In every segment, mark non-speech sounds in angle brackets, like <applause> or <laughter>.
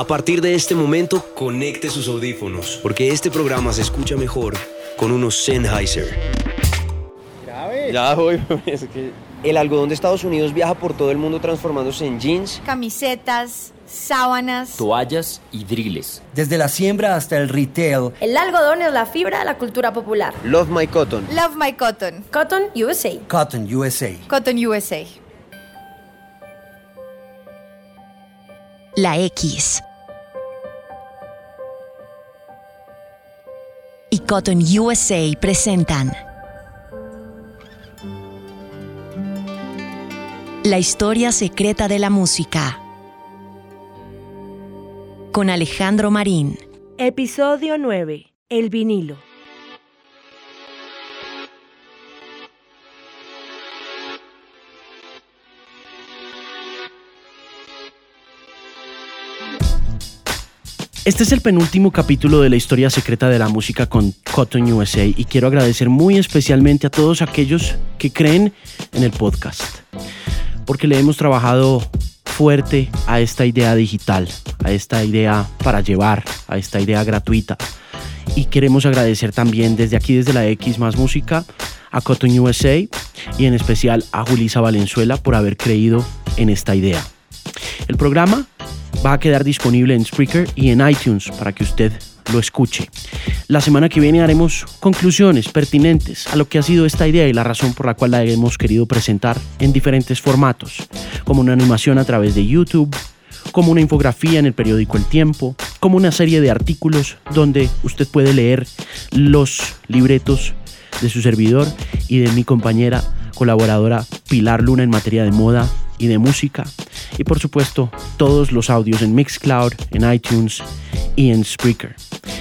A partir de este momento, conecte sus audífonos, porque este programa se escucha mejor con unos Sennheiser. Ya voy, es que El algodón de Estados Unidos viaja por todo el mundo transformándose en jeans. camisetas, sábanas. toallas y driles. Desde la siembra hasta el retail, El algodón es la fibra de la cultura popular. Love My Cotton. Love My Cotton. Cotton USA. Cotton USA. Cotton USA. La X. Y Cotton USA presentan La historia secreta de la música con Alejandro Marín. Episodio 9. El vinilo. Este es el penúltimo capítulo de la historia secreta de la música con Cotton USA y quiero agradecer muy especialmente a todos aquellos que creen en el podcast, porque le hemos trabajado fuerte a esta idea digital, a esta idea para llevar, a esta idea gratuita. Y queremos agradecer también desde aquí, desde la X más música, a Cotton USA y en especial a Julisa Valenzuela por haber creído en esta idea. El programa va a quedar disponible en Spreaker y en iTunes para que usted lo escuche. La semana que viene haremos conclusiones pertinentes a lo que ha sido esta idea y la razón por la cual la hemos querido presentar en diferentes formatos, como una animación a través de YouTube, como una infografía en el periódico El Tiempo, como una serie de artículos donde usted puede leer los libretos de su servidor y de mi compañera colaboradora Pilar Luna en materia de moda y de música. Y por supuesto, todos los audios en Mixcloud, en iTunes y en Spreaker.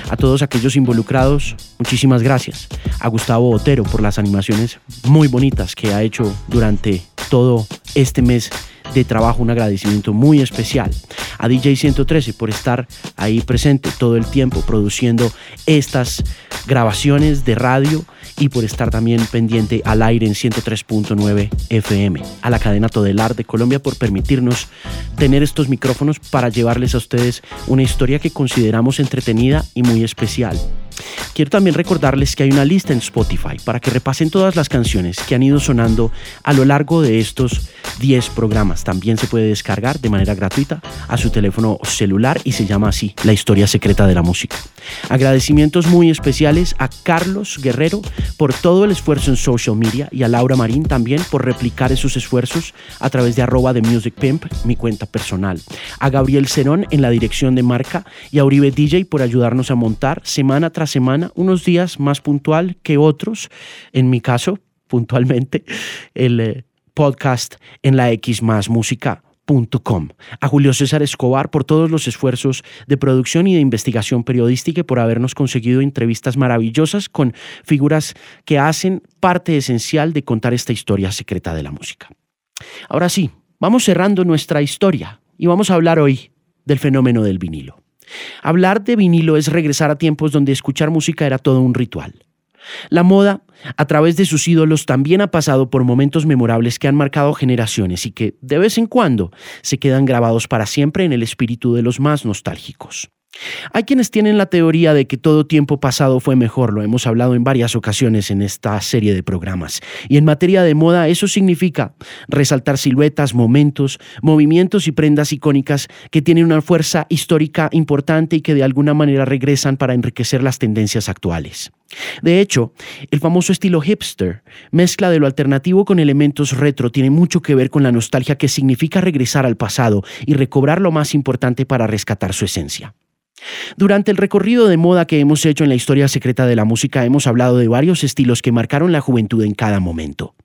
A todos aquellos involucrados, muchísimas gracias. A Gustavo Otero por las animaciones muy bonitas que ha hecho durante todo este mes de trabajo, un agradecimiento muy especial. A DJ 113 por estar ahí presente todo el tiempo produciendo estas grabaciones de radio y por estar también pendiente al aire en 103.9 FM. A la cadena Todelar de Colombia por permitirnos tener estos micrófonos para llevarles a ustedes una historia que consideramos entretenida y muy especial. Quiero también recordarles que hay una lista en Spotify para que repasen todas las canciones que han ido sonando a lo largo de estos 10 programas. También se puede descargar de manera gratuita a su teléfono celular y se llama así, La historia secreta de la música. Agradecimientos muy especiales a Carlos Guerrero por todo el esfuerzo en social media y a Laura Marín también por replicar esos esfuerzos a través de arroba de Music Pimp, mi cuenta personal. A Gabriel Cerón en la dirección de marca y a Uribe DJ por ayudarnos a montar semana tras semana unos días más puntual que otros. En mi caso, puntualmente, el eh, podcast en la X a Julio César Escobar por todos los esfuerzos de producción y de investigación periodística y por habernos conseguido entrevistas maravillosas con figuras que hacen parte esencial de contar esta historia secreta de la música. Ahora sí, vamos cerrando nuestra historia y vamos a hablar hoy del fenómeno del vinilo. Hablar de vinilo es regresar a tiempos donde escuchar música era todo un ritual. La moda, a través de sus ídolos, también ha pasado por momentos memorables que han marcado generaciones y que, de vez en cuando, se quedan grabados para siempre en el espíritu de los más nostálgicos. Hay quienes tienen la teoría de que todo tiempo pasado fue mejor, lo hemos hablado en varias ocasiones en esta serie de programas. Y en materia de moda eso significa resaltar siluetas, momentos, movimientos y prendas icónicas que tienen una fuerza histórica importante y que de alguna manera regresan para enriquecer las tendencias actuales. De hecho, el famoso estilo hipster, mezcla de lo alternativo con elementos retro, tiene mucho que ver con la nostalgia que significa regresar al pasado y recobrar lo más importante para rescatar su esencia. Durante el recorrido de moda que hemos hecho en la historia secreta de la música hemos hablado de varios estilos que marcaron la juventud en cada momento.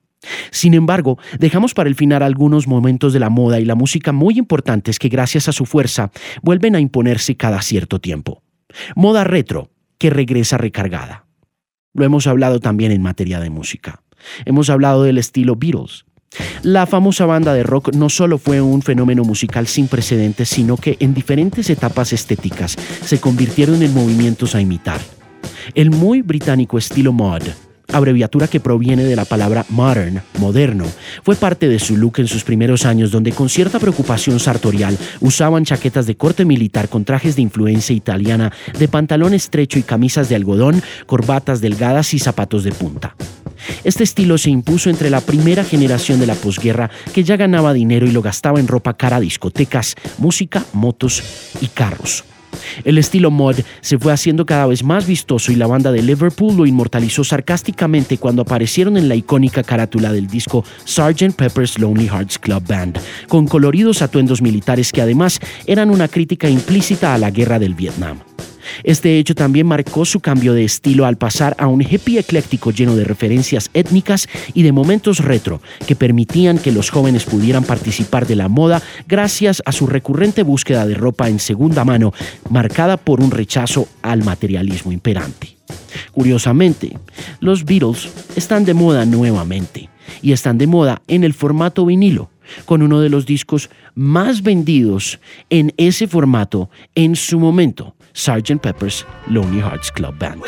Sin embargo, dejamos para el final algunos momentos de la moda y la música muy importantes que gracias a su fuerza vuelven a imponerse cada cierto tiempo. Moda retro, que regresa recargada. Lo hemos hablado también en materia de música. Hemos hablado del estilo Beatles, la famosa banda de rock no solo fue un fenómeno musical sin precedentes, sino que en diferentes etapas estéticas se convirtieron en movimientos a imitar. El muy británico estilo mod, abreviatura que proviene de la palabra modern, moderno. Fue parte de su look en sus primeros años, donde con cierta preocupación sartorial usaban chaquetas de corte militar con trajes de influencia italiana, de pantalón estrecho y camisas de algodón, corbatas delgadas y zapatos de punta. Este estilo se impuso entre la primera generación de la posguerra que ya ganaba dinero y lo gastaba en ropa cara, discotecas, música, motos y carros. El estilo mod se fue haciendo cada vez más vistoso y la banda de Liverpool lo inmortalizó sarcásticamente cuando aparecieron en la icónica carátula del disco Sgt. Pepper's Lonely Hearts Club Band, con coloridos atuendos militares que además eran una crítica implícita a la guerra del Vietnam. Este hecho también marcó su cambio de estilo al pasar a un hippie ecléctico lleno de referencias étnicas y de momentos retro que permitían que los jóvenes pudieran participar de la moda gracias a su recurrente búsqueda de ropa en segunda mano, marcada por un rechazo al materialismo imperante. Curiosamente, los Beatles están de moda nuevamente y están de moda en el formato vinilo con uno de los discos más vendidos en ese formato en su momento, Sgt. Pepper's Lonely Hearts Club Band.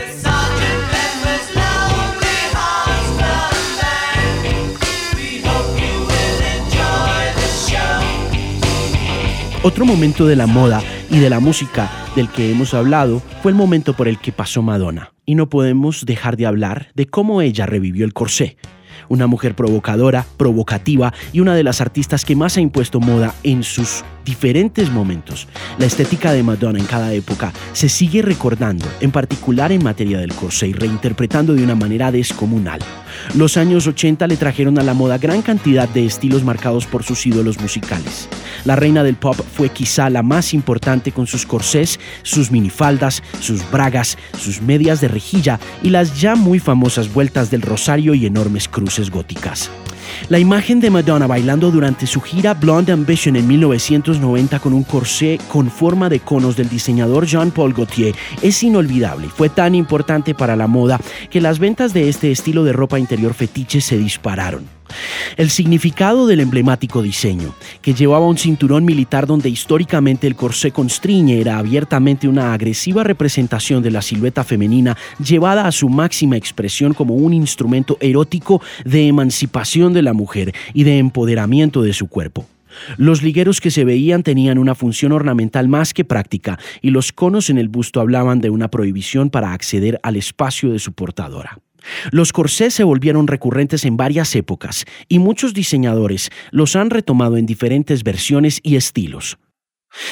Otro momento de la moda y de la música del que hemos hablado fue el momento por el que pasó Madonna. Y no podemos dejar de hablar de cómo ella revivió el corsé, una mujer provocadora, provocativa y una de las artistas que más ha impuesto moda en sus diferentes momentos. La estética de Madonna en cada época se sigue recordando, en particular en materia del corsé y reinterpretando de una manera descomunal. Los años 80 le trajeron a la moda gran cantidad de estilos marcados por sus ídolos musicales. La reina del pop fue quizá la más importante con sus corsés, sus minifaldas, sus bragas, sus medias de rejilla y las ya muy famosas vueltas del rosario y enormes cruces góticas. La imagen de Madonna bailando durante su gira Blonde Ambition en 1990 con un corsé con forma de conos del diseñador Jean-Paul Gaultier es inolvidable. Fue tan importante para la moda que las ventas de este estilo de ropa interior fetiche se dispararon. El significado del emblemático diseño, que llevaba un cinturón militar donde históricamente el corsé constriñe era abiertamente una agresiva representación de la silueta femenina llevada a su máxima expresión como un instrumento erótico de emancipación de la mujer y de empoderamiento de su cuerpo. Los ligueros que se veían tenían una función ornamental más que práctica y los conos en el busto hablaban de una prohibición para acceder al espacio de su portadora. Los corsés se volvieron recurrentes en varias épocas y muchos diseñadores los han retomado en diferentes versiones y estilos.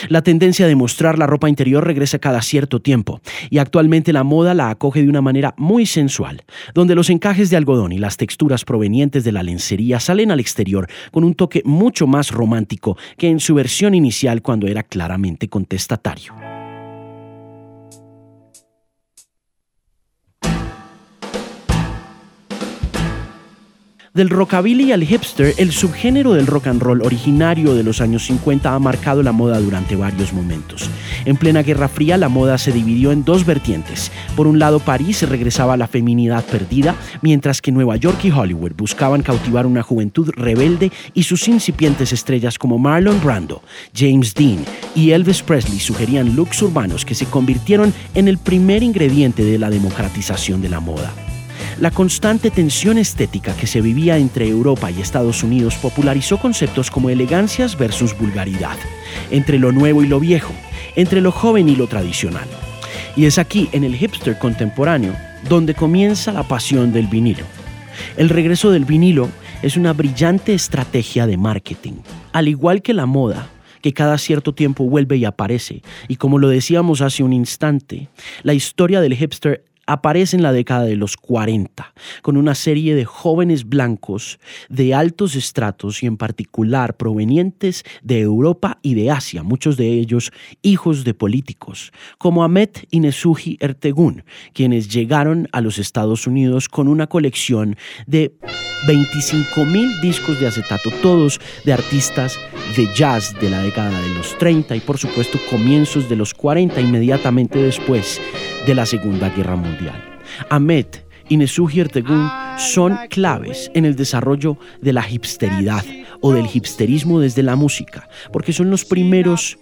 La tendencia de mostrar la ropa interior regresa cada cierto tiempo y actualmente la moda la acoge de una manera muy sensual, donde los encajes de algodón y las texturas provenientes de la lencería salen al exterior con un toque mucho más romántico que en su versión inicial cuando era claramente contestatario. Del rockabilly al hipster, el subgénero del rock and roll originario de los años 50 ha marcado la moda durante varios momentos. En plena Guerra Fría, la moda se dividió en dos vertientes. Por un lado, París regresaba a la feminidad perdida, mientras que Nueva York y Hollywood buscaban cautivar una juventud rebelde y sus incipientes estrellas como Marlon Brando, James Dean y Elvis Presley sugerían looks urbanos que se convirtieron en el primer ingrediente de la democratización de la moda. La constante tensión estética que se vivía entre Europa y Estados Unidos popularizó conceptos como elegancias versus vulgaridad, entre lo nuevo y lo viejo, entre lo joven y lo tradicional. Y es aquí, en el hipster contemporáneo, donde comienza la pasión del vinilo. El regreso del vinilo es una brillante estrategia de marketing. Al igual que la moda, que cada cierto tiempo vuelve y aparece. Y como lo decíamos hace un instante, la historia del hipster aparece en la década de los 40, con una serie de jóvenes blancos de altos estratos y en particular provenientes de Europa y de Asia, muchos de ellos hijos de políticos, como Ahmed y Nesuji Ertegun, quienes llegaron a los Estados Unidos con una colección de 25 mil discos de acetato, todos de artistas de jazz de la década de los 30 y por supuesto comienzos de los 40 inmediatamente después de la Segunda Guerra Mundial. Ahmed y Nesuji Ertegun son claves en el desarrollo de la hipsteridad o del hipsterismo desde la música, porque son los primeros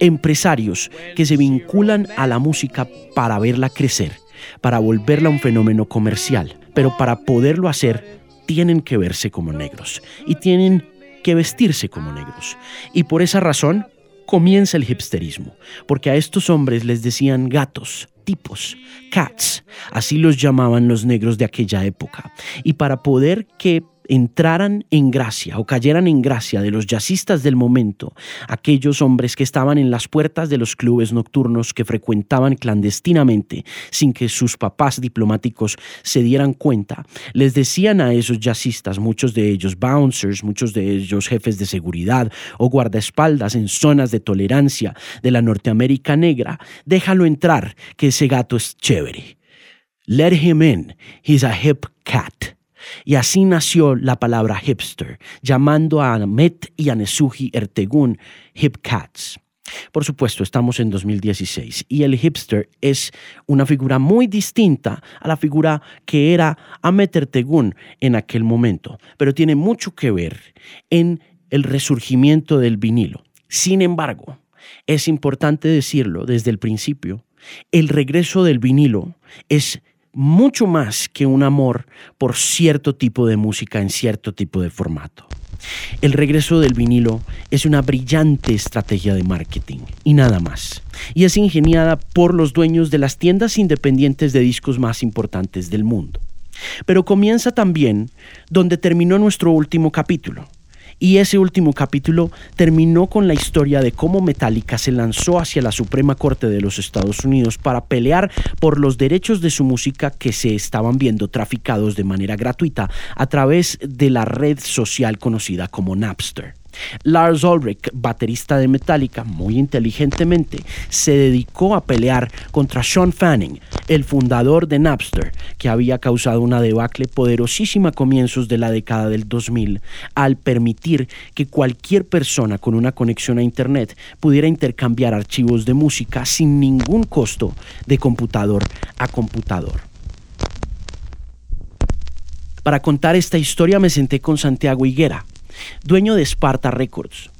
empresarios que se vinculan a la música para verla crecer, para volverla un fenómeno comercial pero para poderlo hacer tienen que verse como negros y tienen que vestirse como negros. Y por esa razón comienza el hipsterismo, porque a estos hombres les decían gatos, tipos, cats, así los llamaban los negros de aquella época. Y para poder que entraran en gracia o cayeran en gracia de los jazzistas del momento, aquellos hombres que estaban en las puertas de los clubes nocturnos que frecuentaban clandestinamente sin que sus papás diplomáticos se dieran cuenta, les decían a esos jazzistas, muchos de ellos bouncers, muchos de ellos jefes de seguridad o guardaespaldas en zonas de tolerancia de la Norteamérica negra, déjalo entrar, que ese gato es chévere. Let him in, he's a hip cat. Y así nació la palabra hipster, llamando a Ahmet y a Nesuji Ertegun hip cats. Por supuesto, estamos en 2016 y el hipster es una figura muy distinta a la figura que era Ahmet Ertegun en aquel momento, pero tiene mucho que ver en el resurgimiento del vinilo. Sin embargo, es importante decirlo desde el principio, el regreso del vinilo es mucho más que un amor por cierto tipo de música en cierto tipo de formato. El regreso del vinilo es una brillante estrategia de marketing y nada más. Y es ingeniada por los dueños de las tiendas independientes de discos más importantes del mundo. Pero comienza también donde terminó nuestro último capítulo, y ese último capítulo terminó con la historia de cómo Metallica se lanzó hacia la Suprema Corte de los Estados Unidos para pelear por los derechos de su música que se estaban viendo traficados de manera gratuita a través de la red social conocida como Napster. Lars Ulrich, baterista de Metallica, muy inteligentemente se dedicó a pelear contra Sean Fanning, el fundador de Napster, que había causado una debacle poderosísima a comienzos de la década del 2000, al permitir que cualquier persona con una conexión a Internet pudiera intercambiar archivos de música sin ningún costo de computador a computador. Para contar esta historia me senté con Santiago Higuera, dueño de Sparta Records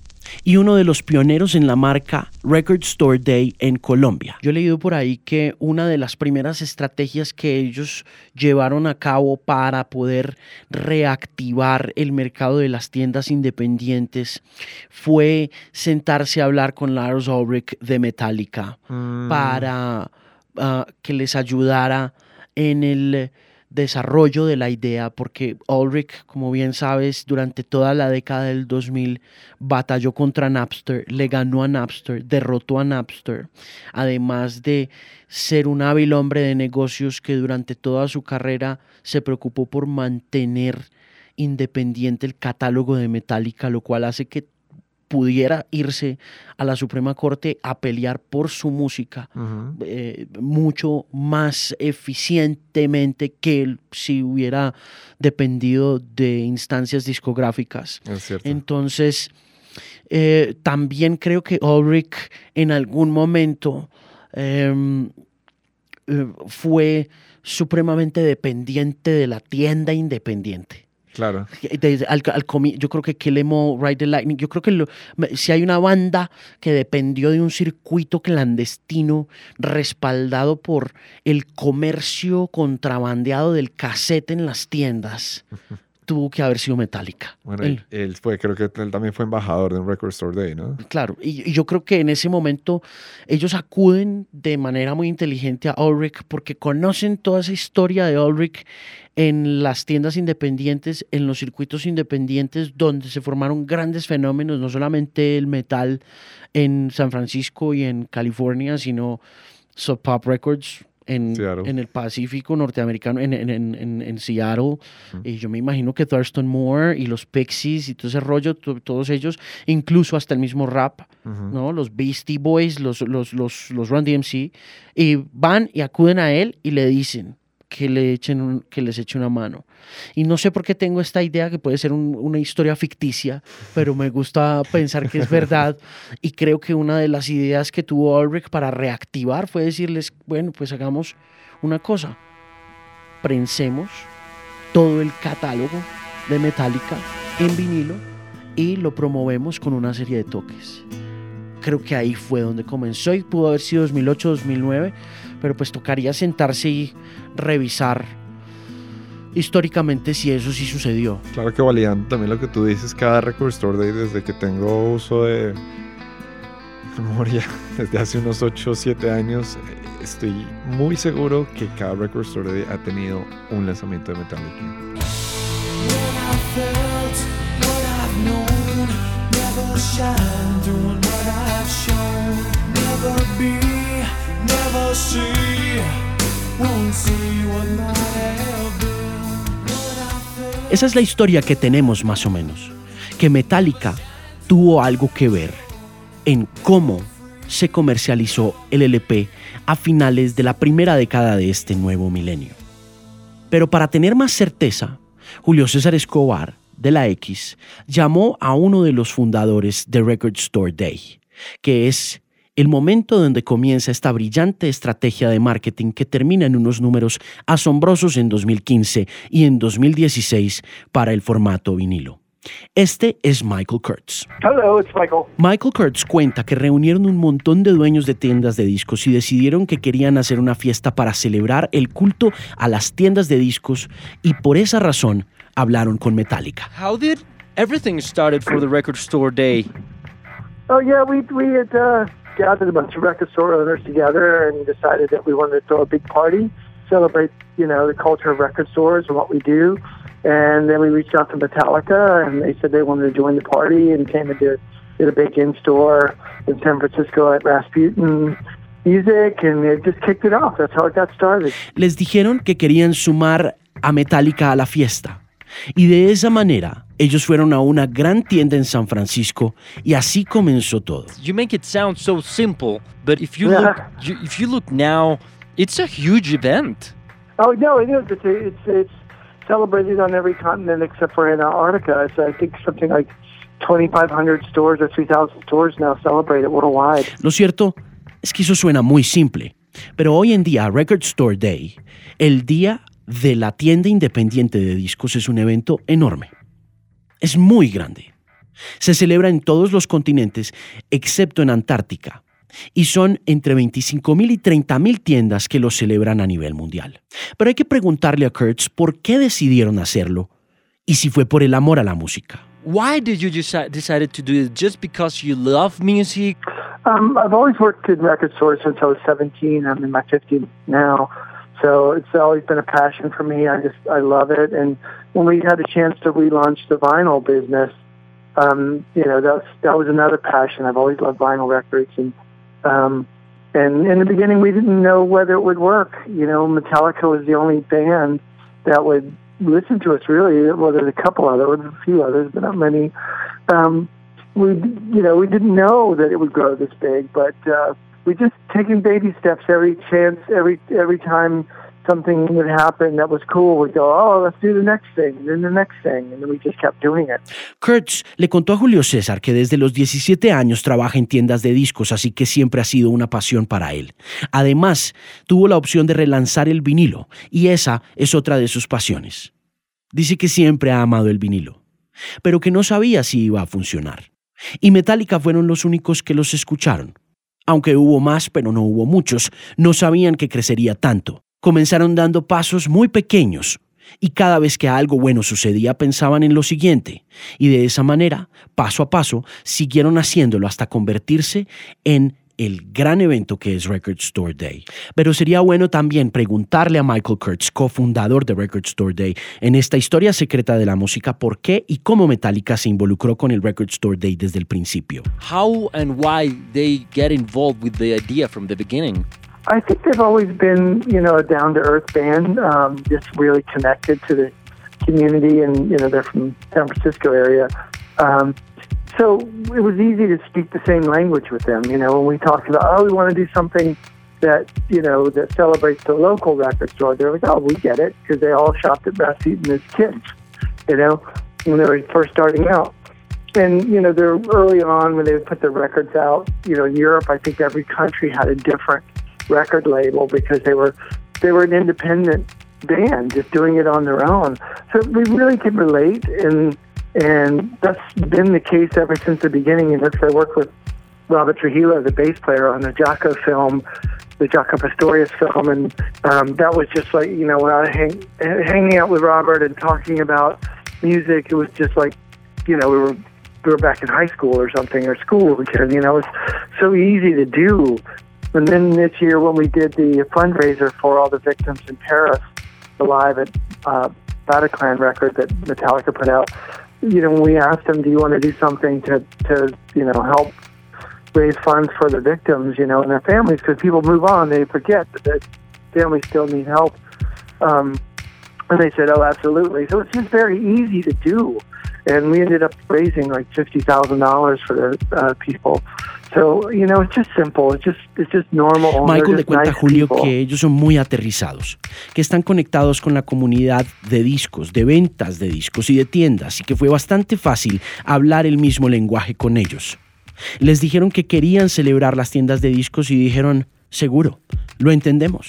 y uno de los pioneros en la marca Record Store Day en Colombia. Yo he leído por ahí que una de las primeras estrategias que ellos llevaron a cabo para poder reactivar el mercado de las tiendas independientes fue sentarse a hablar con Lars Ulrich de Metallica mm. para ah, que les ayudara en el desarrollo de la idea, porque Ulrich, como bien sabes, durante toda la década del 2000 batalló contra Napster, le ganó a Napster, derrotó a Napster, además de ser un hábil hombre de negocios que durante toda su carrera se preocupó por mantener independiente el catálogo de Metallica, lo cual hace que pudiera irse a la Suprema Corte a pelear por su música eh, mucho más eficientemente que si hubiera dependido de instancias discográficas. Entonces, eh, también creo que Ulrich en algún momento em, eh, fue supremamente dependiente de la tienda independiente. Claro. yo creo que Kill Em Ride the Lightning, yo creo que si hay una banda que dependió de un circuito clandestino respaldado por el comercio contrabandeado del cassette en las tiendas, tuvo que haber sido Metallica. Bueno, él, fue, creo que él también fue embajador de un Record Store Day, ¿no? Claro, y, yo creo que en ese momento ellos acuden de manera muy inteligente a Ulrich porque conocen toda esa historia de Ulrich en las tiendas independientes, en los circuitos independientes, donde se formaron grandes fenómenos, no solamente el metal en San Francisco y en California, sino Sub Pop Records, en, el Pacífico norteamericano, en, en, Seattle. Y yo me imagino que Thurston Moore y los Pixies y todo ese rollo, todos ellos, incluso hasta el mismo rap, ¿no? Los Beastie Boys, los, los, los, los Run DMC, y van y acuden a él y le dicen, que, le echen que les eche una mano. Y no sé por qué tengo esta idea que puede ser una historia ficticia, pero me gusta pensar que es verdad. <laughs> Y creo que una de las ideas que tuvo Ulrich para reactivar fue decirles, bueno, pues hagamos una cosa, prensemos todo el catálogo de Metallica en vinilo y lo promovemos con una serie de toques. Creo que ahí fue donde comenzó y pudo haber sido 2008, 2009 pero pues tocaría sentarse y revisar históricamente si eso sí sucedió. Claro que validando también lo que tú dices, cada Record Store Day desde que tengo uso de memoria, <laughs> desde hace unos 8 o 7 años, estoy muy seguro que cada Record Store Day ha tenido un lanzamiento de Metallica. Esa es la historia que tenemos más o menos, que Metallica tuvo algo que ver en cómo se comercializó el LP a finales de la primera década de este nuevo milenio. Pero para tener más certeza, Julio César Escobar, de la X, llamó a uno de los fundadores de Record Store Day, que es el momento donde comienza esta brillante estrategia de marketing que termina en unos números asombrosos en 2015 y en 2016 para el formato vinilo. Este es Michael Kurtz. Hello, it's Michael. Michael Kurtz cuenta que reunieron un montón de dueños de tiendas de discos y decidieron que querían hacer una fiesta para celebrar el culto a las tiendas de discos y por esa razón hablaron con Metallica. How did everything started for the record store day? Oh yeah, we we had uh, gathered a bunch of record store owners together and decided that we wanted to throw a big party, celebrate you know the culture of record stores and what we do. And then we reached out to Metallica, and they said they wanted to join the party, and came and did, did a big in-store in San Francisco at Rasputin Music, and it just kicked it off. That's how it got started. Les dijeron que querían sumar a Metallica a la fiesta. Y de esa manera, ellos fueron a una gran tienda en San Francisco y así comenzó todo. You make it sound so simple, but if you Yeah. look you, if you look now, it's a huge event. Oh no, it is. It's it's it's celebrated on every continent except for Antarctica. It's I think something like 2,500 stores or 3,000 stores now celebrate it worldwide. Lo cierto es que eso suena muy simple, pero hoy en día Record Store Day, el día de la tienda independiente de discos, es un evento enorme. Es muy grande. Se celebra en todos los continentes excepto en Antártica. Y son entre 25.000 y 30.000 tiendas que lo celebran a nivel mundial. Pero hay que preguntarle a Kurtz por qué decidieron hacerlo y si fue por el amor a la música. Why did you decide decided to do it? Just because you love music? Um, I've always worked in record stores since I was 17. I'm in my 50s now. So it's always been a passion for me. I just, I love it. And when we had a chance to relaunch the vinyl business, um, you know, that's, that was another passion. I've always loved vinyl records. And, um, and in the beginning, we didn't know whether it would work. You know, Metallica was the only band that would listen to us, really. Well, there's a couple other, there's a few others, but not many. Um, we, you know, we didn't know that it would grow this big, but uh, we just taking baby steps every chance, every every time something would happen that was cool. We'd go, oh, let's do the next thing, and then the next thing, and then we just kept doing it. Kurtz le contó a Julio César que desde los 17 años trabaja en tiendas de discos, así que siempre ha sido una pasión para él. Además, tuvo la opción de relanzar el vinilo, y esa es otra de sus pasiones. Dice que siempre ha amado el vinilo, pero que no sabía si iba a funcionar. Y Metallica fueron los únicos que los escucharon. Aunque hubo más, pero no hubo muchos, no sabían que crecería tanto. Comenzaron dando pasos muy pequeños y cada vez que algo bueno sucedía pensaban en lo siguiente y de esa manera, paso a paso, siguieron haciéndolo hasta convertirse en el gran evento que es Record Store Day. Pero sería bueno también preguntarle a Michael Kurtz, cofundador de Record Store Day, en esta historia secreta de la música, por qué y cómo Metallica se involucró con el Record Store Day desde el principio. How and why they get involved with the idea from the beginning? I think they've always been, you know, a down to earth band, um, just really connected to the community, and you know, they're from San Francisco area. Um, so it was easy to speak the same language with them. You know, when we talked about, oh, we want to do something that you know that celebrates the local record store, they're like, oh, we get it, because they all shopped at Rasputin as kids. You know, when they were first starting out. And you know, they're early on when they would put their records out. You know, in Europe, I think every country had a different record label because they were they were an independent band just doing it on their own. So we really could relate and and that's been the case ever since the beginning. And that's I worked with Robert Trujillo, the bass player on the Jocko film, the Jaco Pastorius film, and um, that was just like you know when I hang, hanging out with Robert and talking about music, it was just like you know we were we were back in high school or something or school again. You know, it's so easy to do. And then this year when we did the fundraiser for all the victims in Paris, the live at uh, Bataclan record that Metallica put out, you know, we asked them, "Do you want to do something to to you know help raise funds for the victims, you know, and their families because people move on, they forget that families still need help. Um, and they said, "Oh, absolutely." So it's just very easy to do, and we ended up raising like fifty thousand dollars for the uh, people. So you know, it's just simple. It's just it's just normal. Michael le cuenta a nice Julio people. que ellos son muy aterrizados, que están conectados con la comunidad de discos, de ventas de discos y de tiendas, y que fue bastante fácil hablar el mismo lenguaje con ellos. Les dijeron que querían celebrar las tiendas de discos y dijeron, seguro, lo entendemos,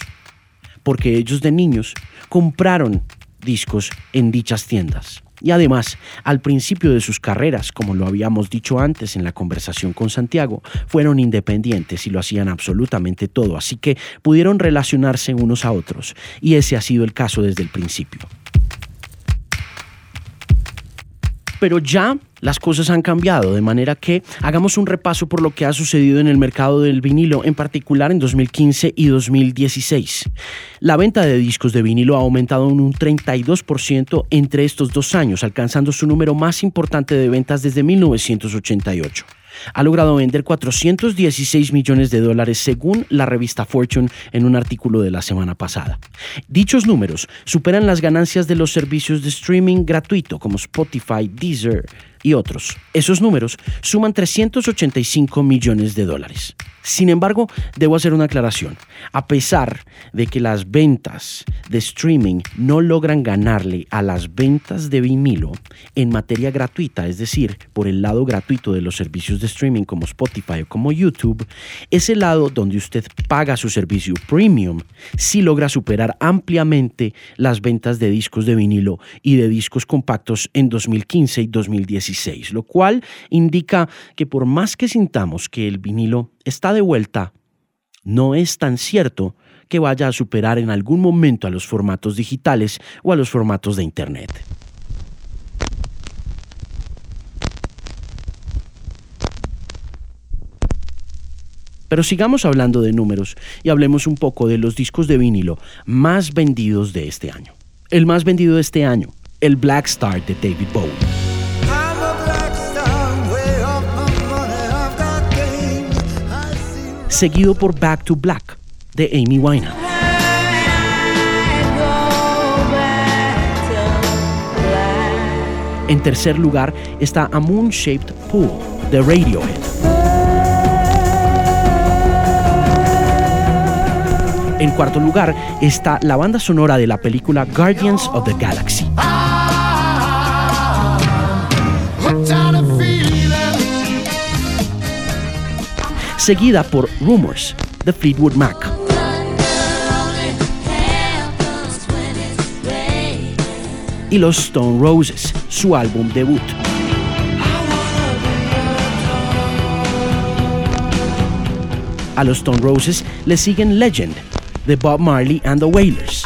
porque ellos de niños compraron discos en dichas tiendas. Y además, al principio de sus carreras, como lo habíamos dicho antes en la conversación con Santiago, fueron independientes y lo hacían absolutamente todo, así que pudieron relacionarse unos a otros. Y ese ha sido el caso desde el principio. Pero ya las cosas han cambiado, de manera que hagamos un repaso por lo que ha sucedido en el mercado del vinilo, en particular en 2015 y 2016. La venta de discos de vinilo ha aumentado en un 32% entre estos dos años, alcanzando su número más importante de ventas desde 1988 ha logrado vender 416 millones de dólares según la revista Fortune en un artículo de la semana pasada. Dichos números superan las ganancias de los servicios de streaming gratuito como Spotify, Deezer y otros. Esos números suman 385 millones de dólares. Sin embargo, debo hacer una aclaración. A pesar de que las ventas de streaming no logran ganarle a las ventas de vinilo en materia gratuita, es decir, por el lado gratuito de los servicios de streaming como Spotify o como YouTube, ese lado donde usted paga su servicio premium sí logra superar ampliamente las ventas de discos de vinilo y de discos compactos en 2015 y 2016, lo cual indica que por más que sintamos que el vinilo está de vuelta, no es tan cierto que vaya a superar en algún momento a los formatos digitales o a los formatos de Internet. Pero sigamos hablando de números y hablemos un poco de los discos de vinilo más vendidos de este año. El más vendido de este año, el Black Star de David Bowie. Seguido por Back to Black de Amy Winehouse. En tercer lugar está A Moon Shaped Pool de Radiohead. En cuarto lugar está la banda sonora de la película Guardians of the Galaxy. Seguida por Rumors de Fleetwood Mac. Y los Stone Roses, su álbum debut. A los Stone Roses le siguen Legend de Bob Marley and the Wailers.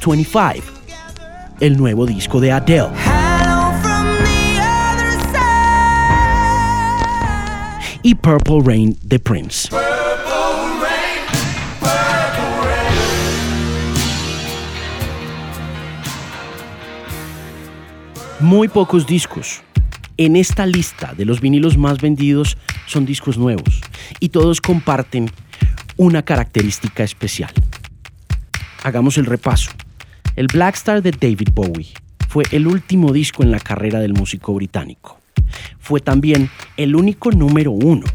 25, el nuevo disco de Adele. Y Purple Rain de Prince. Muy pocos discos en esta lista de los vinilos más vendidos son discos nuevos y todos comparten una característica especial. Hagamos el repaso. El Black Star de David Bowie fue el último disco en la carrera del músico británico. Fue también el único número uno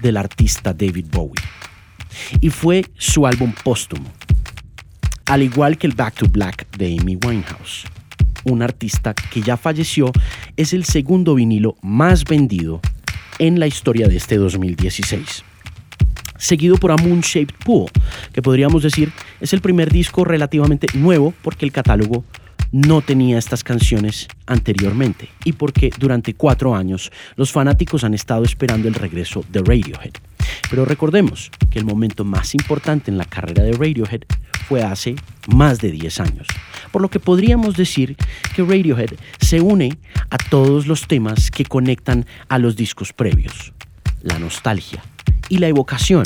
del artista David Bowie. Y fue su álbum póstumo, al igual que el Back to Black de Amy Winehouse un artista que ya falleció, es el segundo vinilo más vendido en la historia de este 2016. Seguido por A Moon Shaped Pool, que podríamos decir es el primer disco relativamente nuevo porque el catálogo no tenía estas canciones anteriormente y porque durante cuatro años los fanáticos han estado esperando el regreso de Radiohead. Pero recordemos que el momento más importante en la carrera de Radiohead fue hace más de 10 años, por lo que podríamos decir que Radiohead se une a todos los temas que conectan a los discos previos, la nostalgia y la evocación,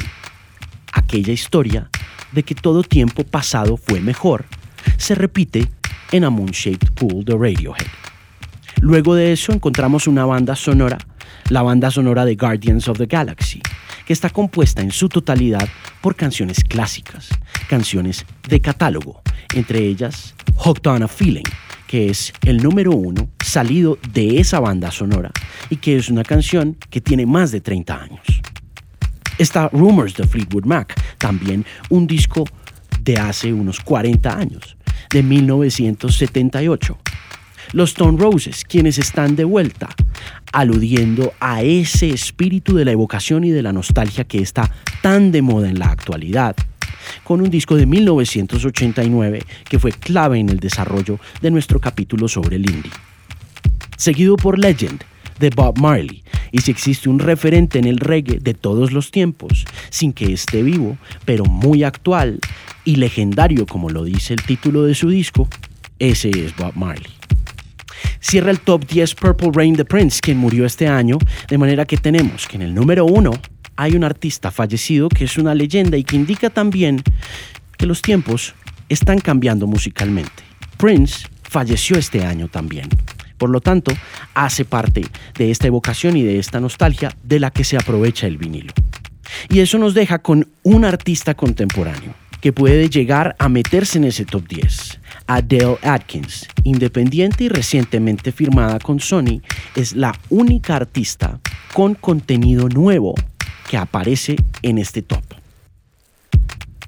aquella historia de que todo tiempo pasado fue mejor, se repite en A Moon-Shaped Pool de Radiohead. Luego de eso encontramos una banda sonora, la banda sonora de Guardians of the Galaxy, que está compuesta en su totalidad por canciones clásicas, canciones de catálogo, entre ellas Hooked on a Feeling, que es el número uno salido de esa banda sonora y que es una canción que tiene más de 30 años. Está Rumors de Fleetwood Mac, también un disco de hace unos 40 años, de 1978. Los Stone Roses, quienes están de vuelta, aludiendo a ese espíritu de la evocación y de la nostalgia que está tan de moda en la actualidad, con un disco de 1989 que fue clave en el desarrollo de nuestro capítulo sobre el indie. Seguido por Legend, de Bob Marley, y si existe un referente en el reggae de todos los tiempos, sin que esté vivo, pero muy actual y legendario como lo dice el título de su disco, ese es Bob Marley. Cierra el top 10 Purple Rain de Prince, quien murió este año, de manera que tenemos que en el número 1 hay un artista fallecido que es una leyenda y que indica también que los tiempos están cambiando musicalmente. Prince falleció este año también. Por lo tanto, hace parte de esta evocación y de esta nostalgia de la que se aprovecha el vinilo. Y eso nos deja con un artista contemporáneo que puede llegar a meterse en ese top 10. Adele Atkins, independiente y recientemente firmada con Sony, es la única artista con contenido nuevo que aparece en este top.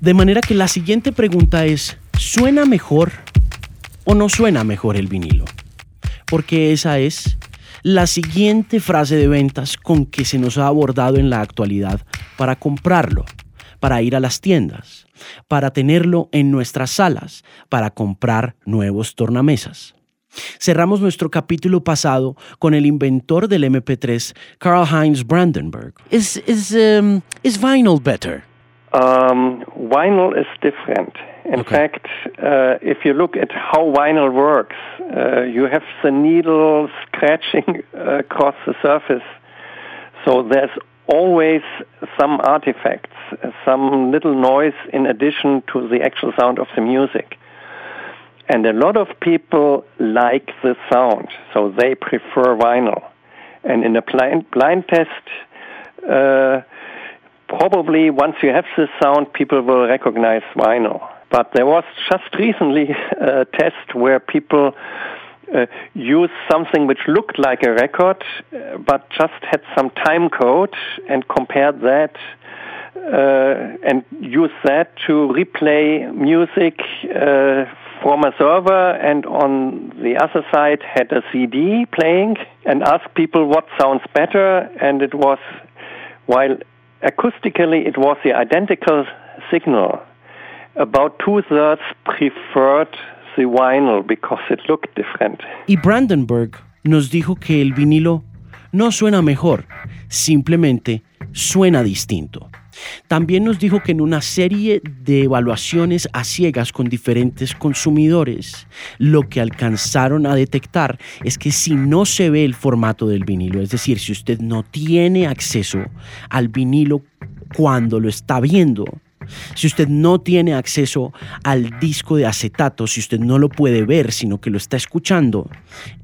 De manera que la siguiente pregunta es, ¿suena mejor o no suena mejor el vinilo? Porque esa es la siguiente frase de ventas con que se nos ha abordado en la actualidad para comprarlo, para ir a las tiendas, para tenerlo en nuestras salas, para comprar nuevos tornamesas. Cerramos nuestro capítulo pasado con el inventor del MP3, Karl Heinz Brandenburg. Is, is, um, is vinyl better? Um, vinyl is different. In Okay. fact, uh, if you look at how vinyl works, uh, you have the needle scratching uh, across the surface. So there's always some artifacts, some little noise in addition to the actual sound of the music. And a lot of people like the sound, so they prefer vinyl. And in a blind, blind test, uh, probably once you have this sound, people will recognize vinyl. But there was just recently <laughs> a test where people uh, used something which looked like a record, uh, but just had some time code and compared that uh, and used that to replay music uh, from a server and on the other side had a CD playing and asked people what sounds better. And it was while acoustically it was the identical signal about two thirds preferred the vinyl because it looked different. Y Brandenburg nos dijo que el vinilo no suena mejor, simplemente suena distinto. También nos dijo que en una serie de evaluaciones a ciegas con diferentes consumidores, lo que alcanzaron a detectar es que si no se ve el formato del vinilo, es decir, si usted no tiene acceso al vinilo cuando lo está viendo, si usted no tiene acceso al disco de acetato, si usted no lo puede ver, sino que lo está escuchando,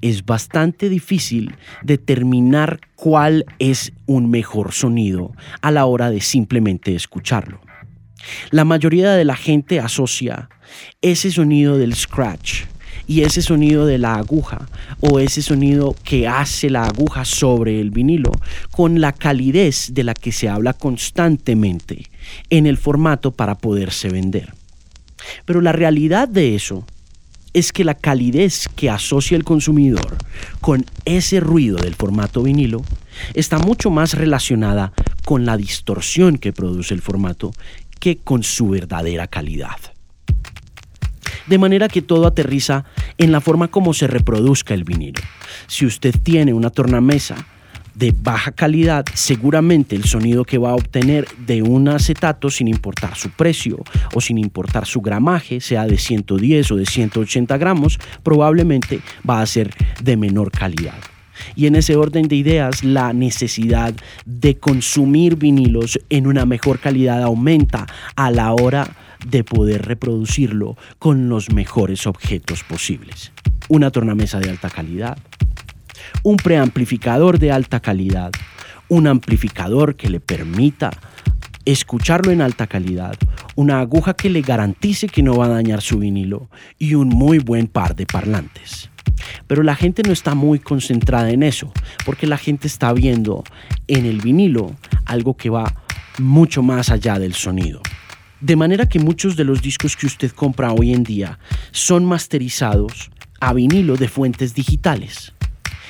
es bastante difícil determinar cuál es un mejor sonido a la hora de simplemente escucharlo. La mayoría de la gente asocia ese sonido del scratch y ese sonido de la aguja o ese sonido que hace la aguja sobre el vinilo con la calidez de la que se habla constantemente en el formato para poderse vender. Pero la realidad de eso es que la calidez que asocia el consumidor con ese ruido del formato vinilo está mucho más relacionada con la distorsión que produce el formato que con su verdadera calidad. De manera que todo aterriza en la forma como se reproduzca el vinilo. Si usted tiene una tornamesa de baja calidad, seguramente el sonido que va a obtener de un acetato, sin importar su precio o sin importar su gramaje, sea de 110 o de 180 gramos, probablemente va a ser de menor calidad. Y en ese orden de ideas, la necesidad de consumir vinilos en una mejor calidad aumenta a la hora de poder reproducirlo con los mejores objetos posibles. Una tornamesa de alta calidad, un preamplificador de alta calidad, un amplificador que le permita escucharlo en alta calidad, una aguja que le garantice que no va a dañar su vinilo y un muy buen par de parlantes. Pero la gente no está muy concentrada en eso, porque la gente está viendo en el vinilo algo que va mucho más allá del sonido. De manera que muchos de los discos que usted compra hoy en día son masterizados a vinilo de fuentes digitales.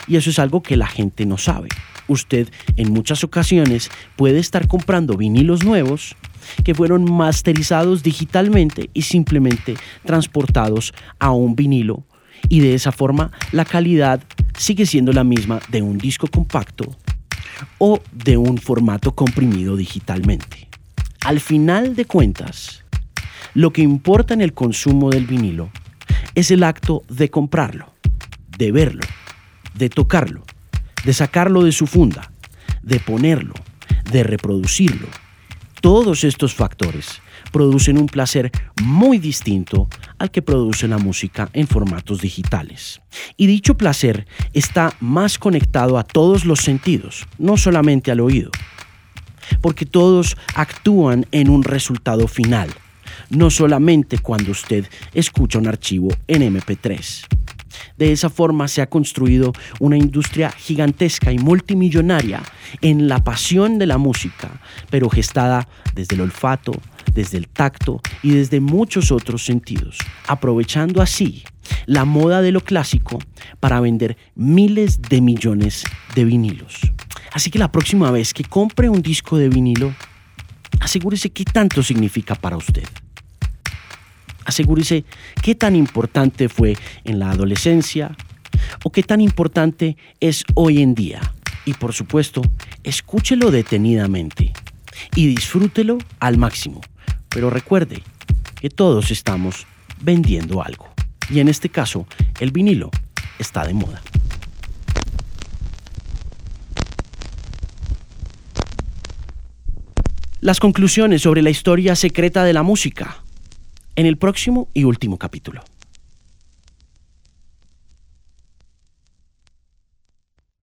Y eso es algo que la gente no sabe. Usted en muchas ocasiones puede estar comprando vinilos nuevos que fueron masterizados digitalmente y simplemente transportados a un vinilo y de esa forma la calidad sigue siendo la misma de un disco compacto o de un formato comprimido digitalmente. Al final de cuentas, lo que importa en el consumo del vinilo es el acto de comprarlo, de verlo, de tocarlo, de sacarlo de su funda, de ponerlo, de reproducirlo. Todos estos factores producen un placer muy distinto al que produce la música en formatos digitales. Y dicho placer está más conectado a todos los sentidos, no solamente al oído, porque todos actúan en un resultado final, no solamente cuando usted escucha un archivo en MP3. De esa forma se ha construido una industria gigantesca y multimillonaria en la pasión de la música, pero gestada desde el olfato, desde el tacto y desde muchos otros sentidos, aprovechando así la moda de lo clásico para vender miles de millones de vinilos. Así que la próxima vez que compre un disco de vinilo, asegúrese qué tanto significa para usted. Asegúrese qué tan importante fue en la adolescencia o qué tan importante es hoy en día. Y por supuesto, escúchelo detenidamente y disfrútelo al máximo. Pero recuerde que todos estamos vendiendo algo. Y en este caso, el vinilo está de moda. Las conclusiones sobre la historia secreta de la música en el próximo y último capítulo.